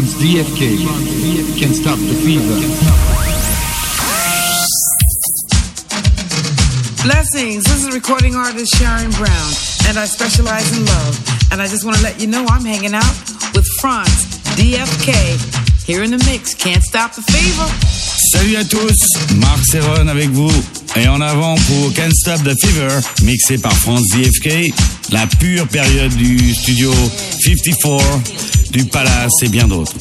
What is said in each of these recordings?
Franz DFK. Can't stop the fever. Blessings. This is recording artist Sharon Brown, and I specialize in love. And I just want to let you know I'm hanging out with Franz DFK. Here in the mix. Can't stop the fever. Salut à tous, Marc Cerrone avec vous. Et en avant pour Can't Stop the Fever, mixé par Franz DFK, la pure période du studio 54, du Palace et bien d'autres.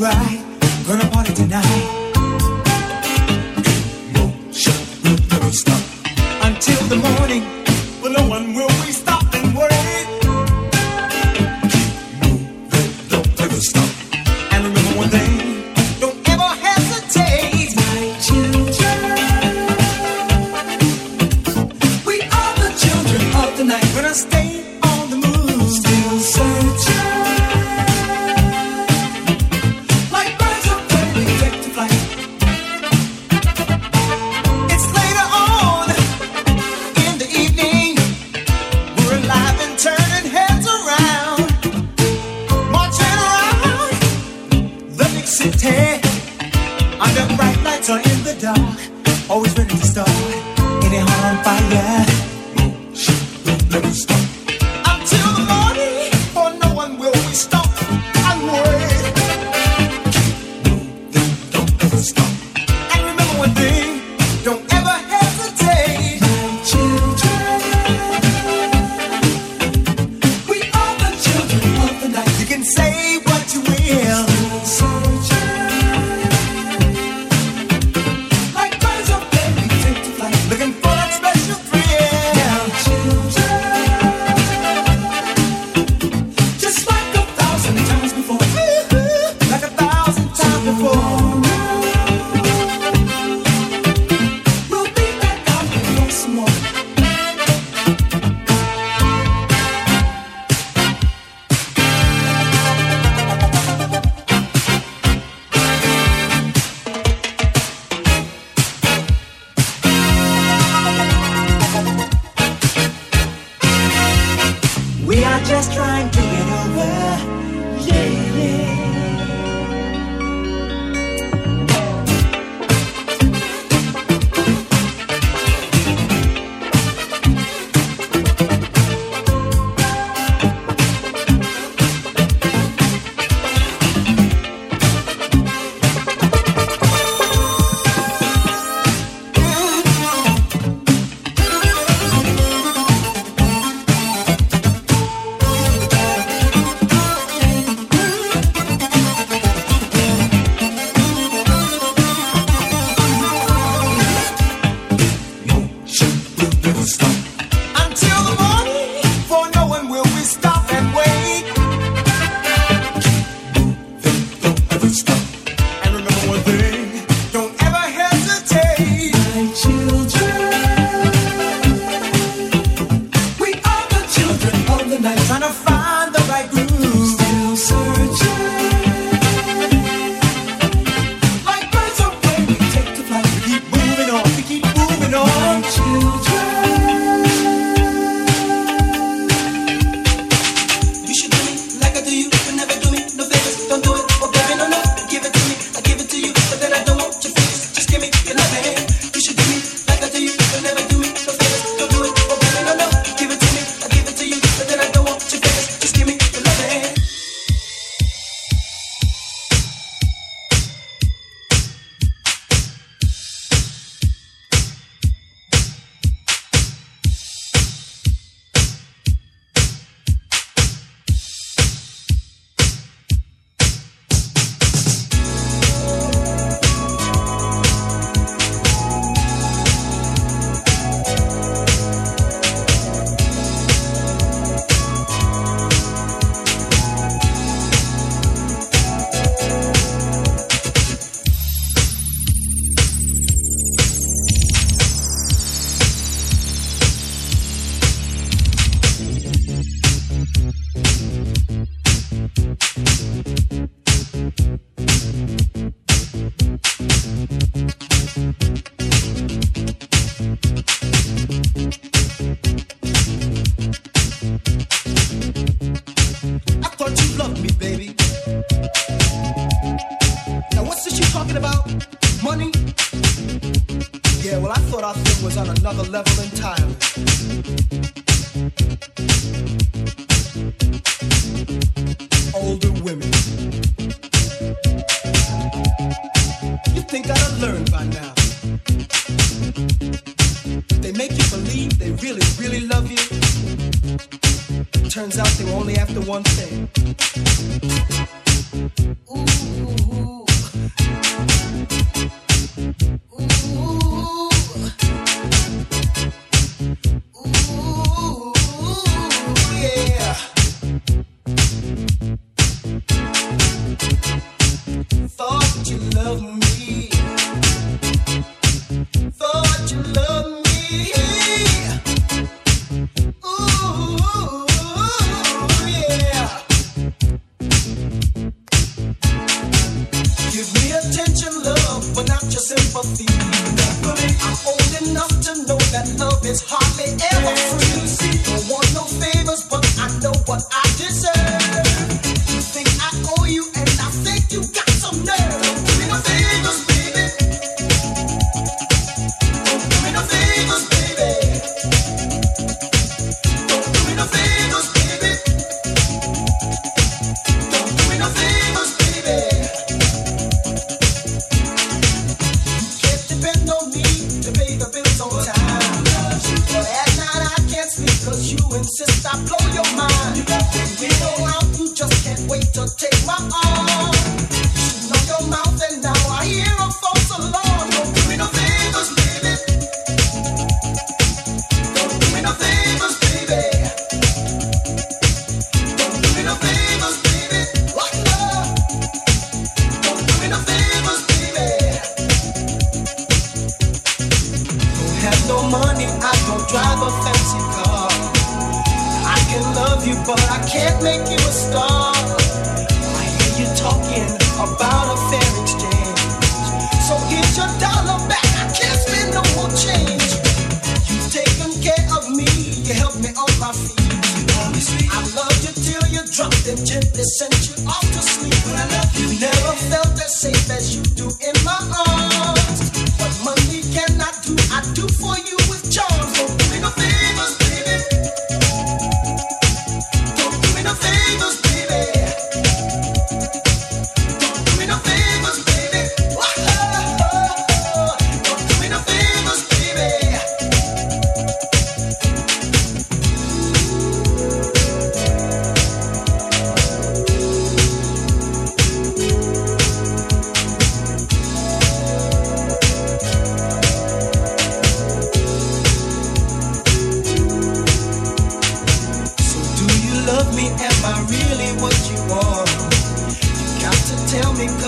right. Gonna party tonight. Motion will never stop until the morning.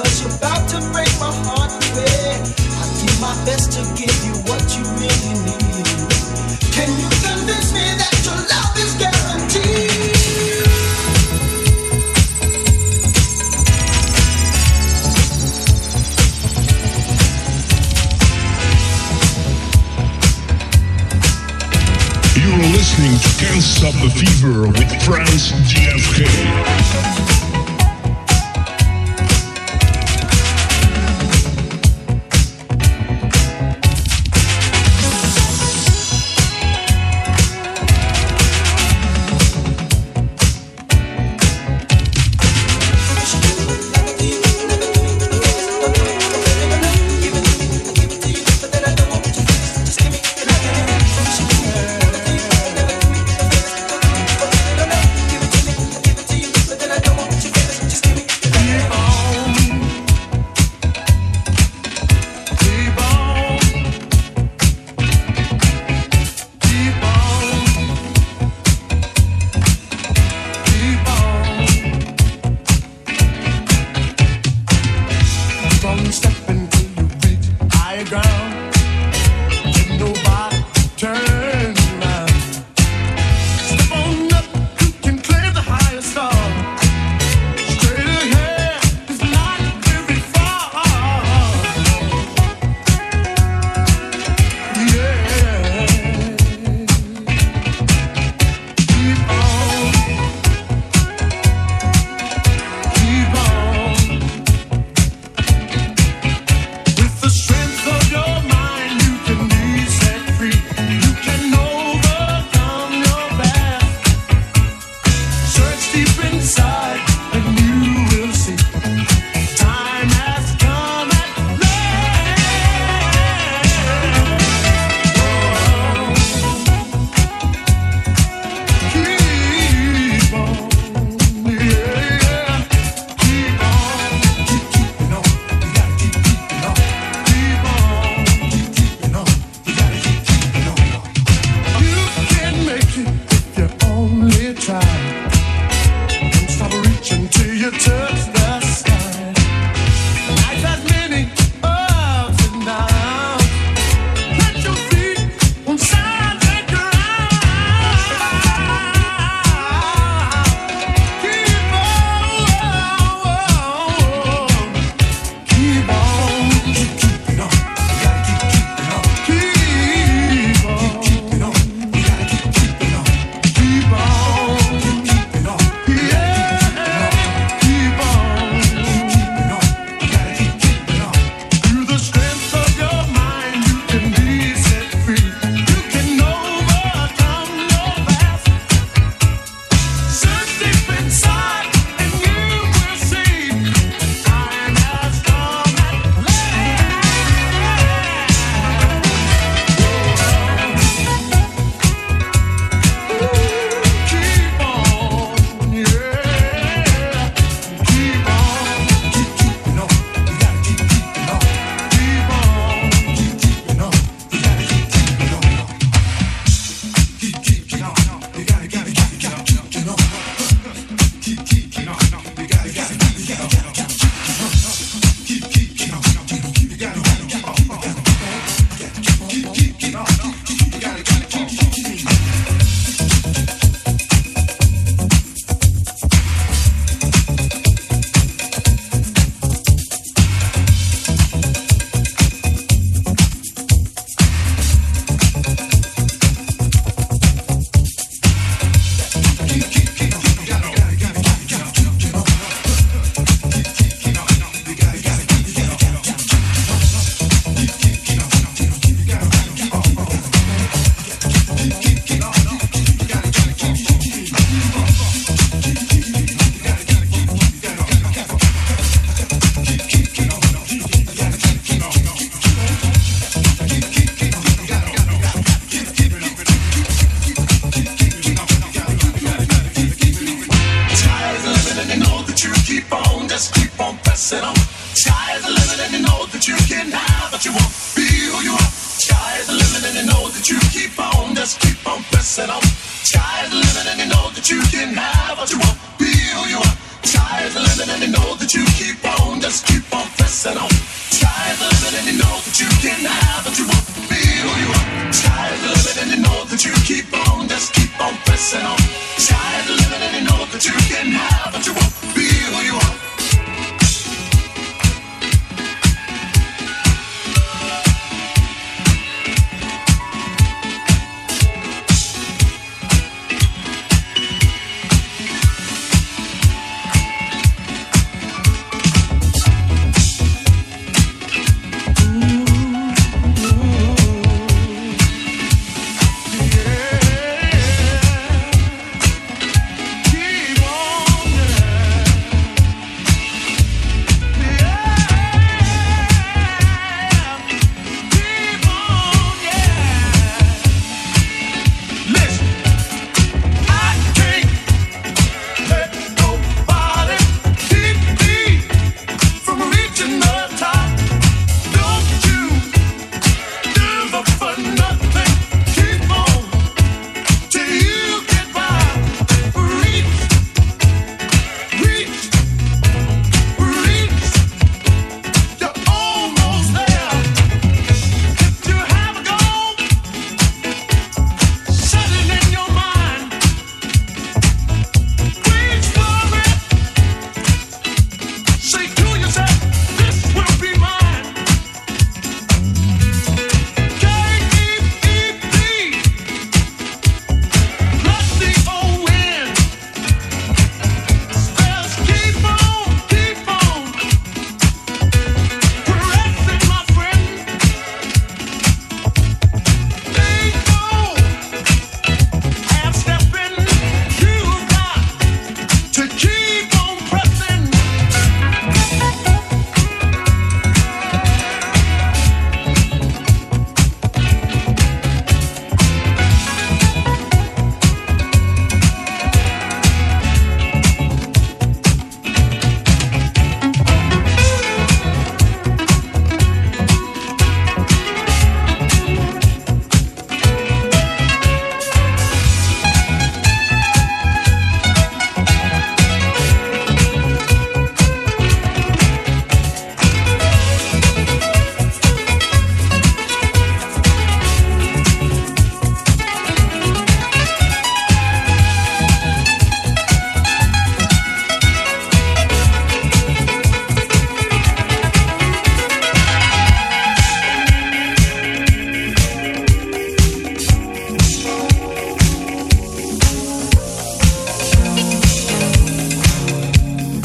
Cause you're about to break my heart, baby. I do my best to get.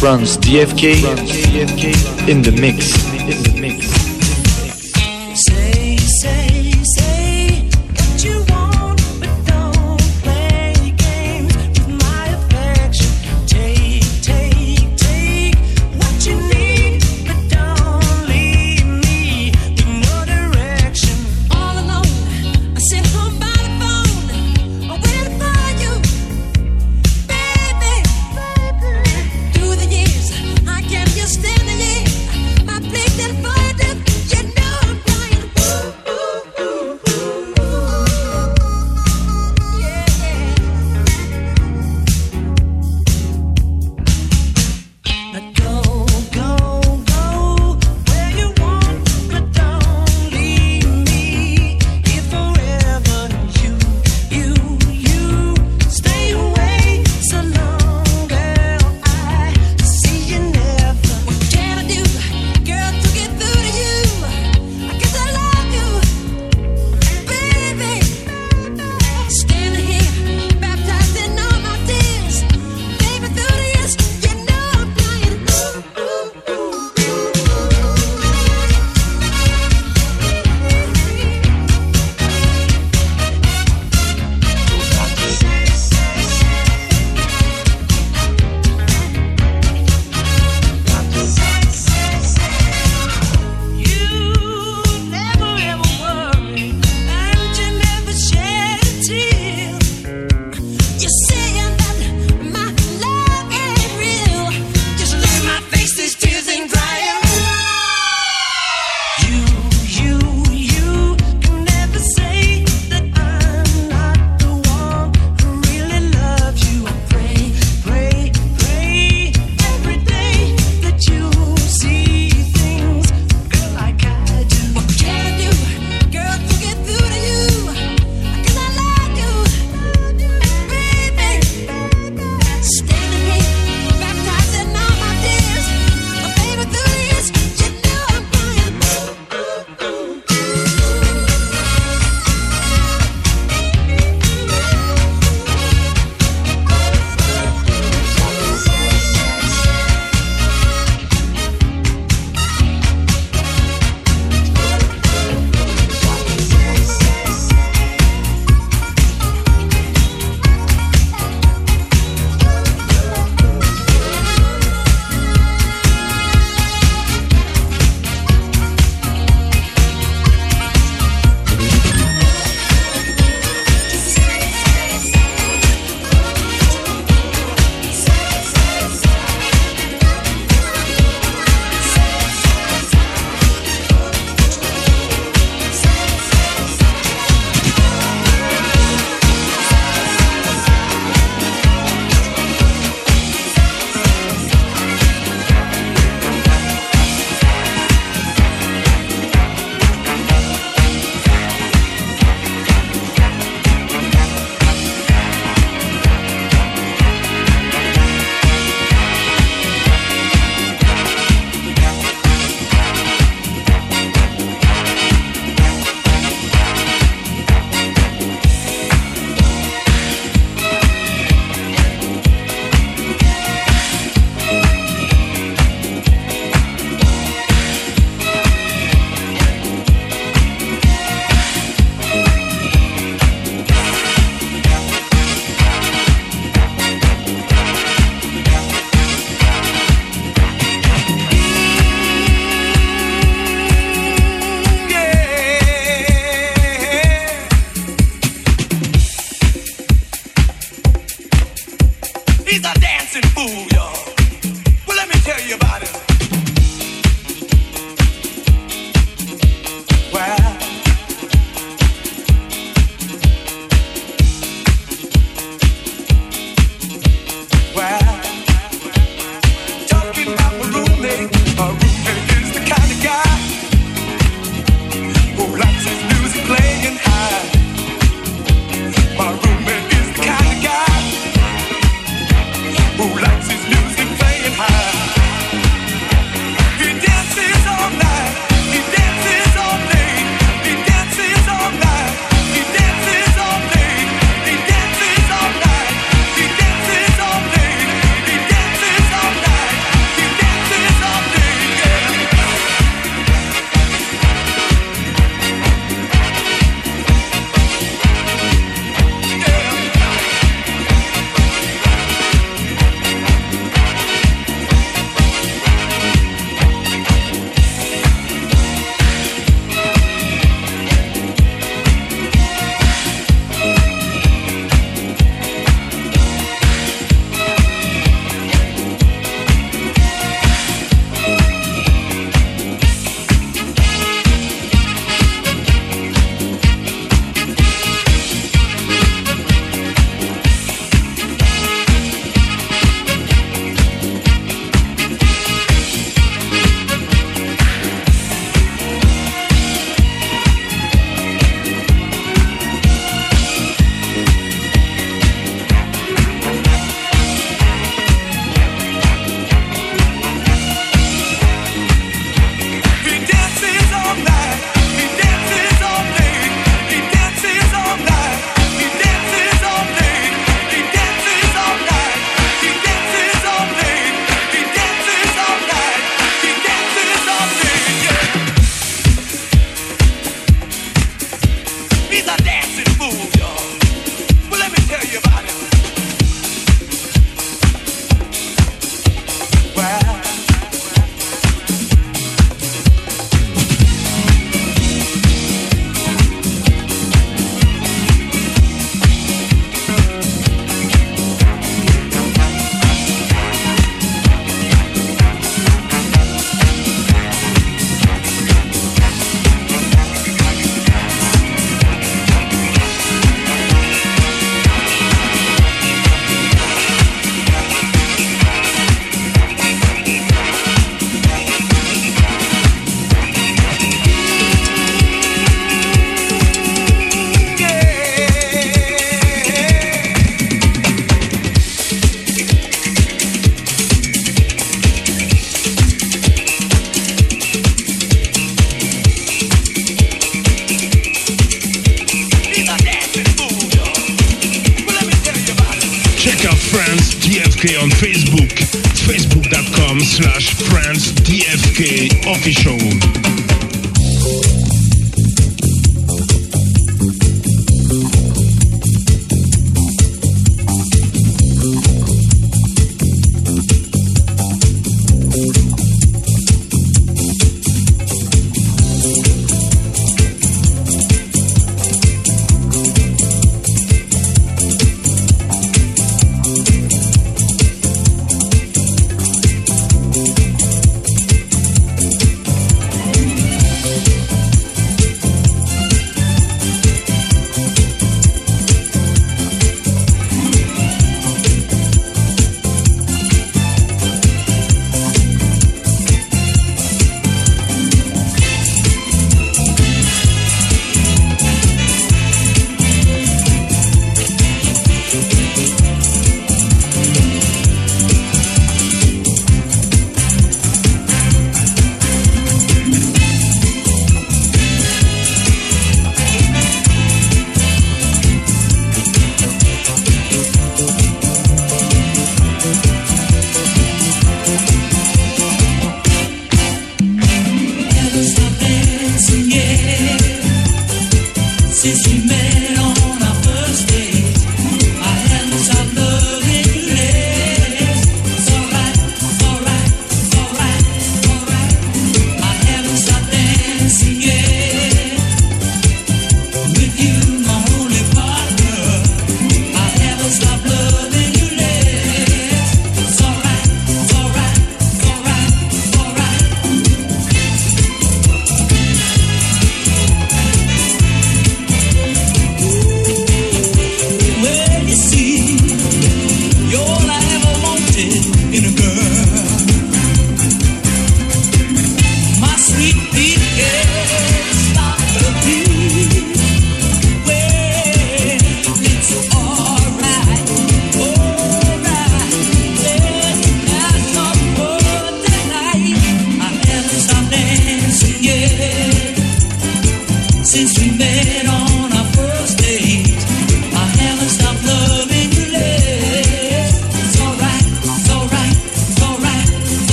France DFK. In the mix.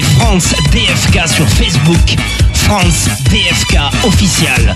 France DFK sur Facebook. France DFK official.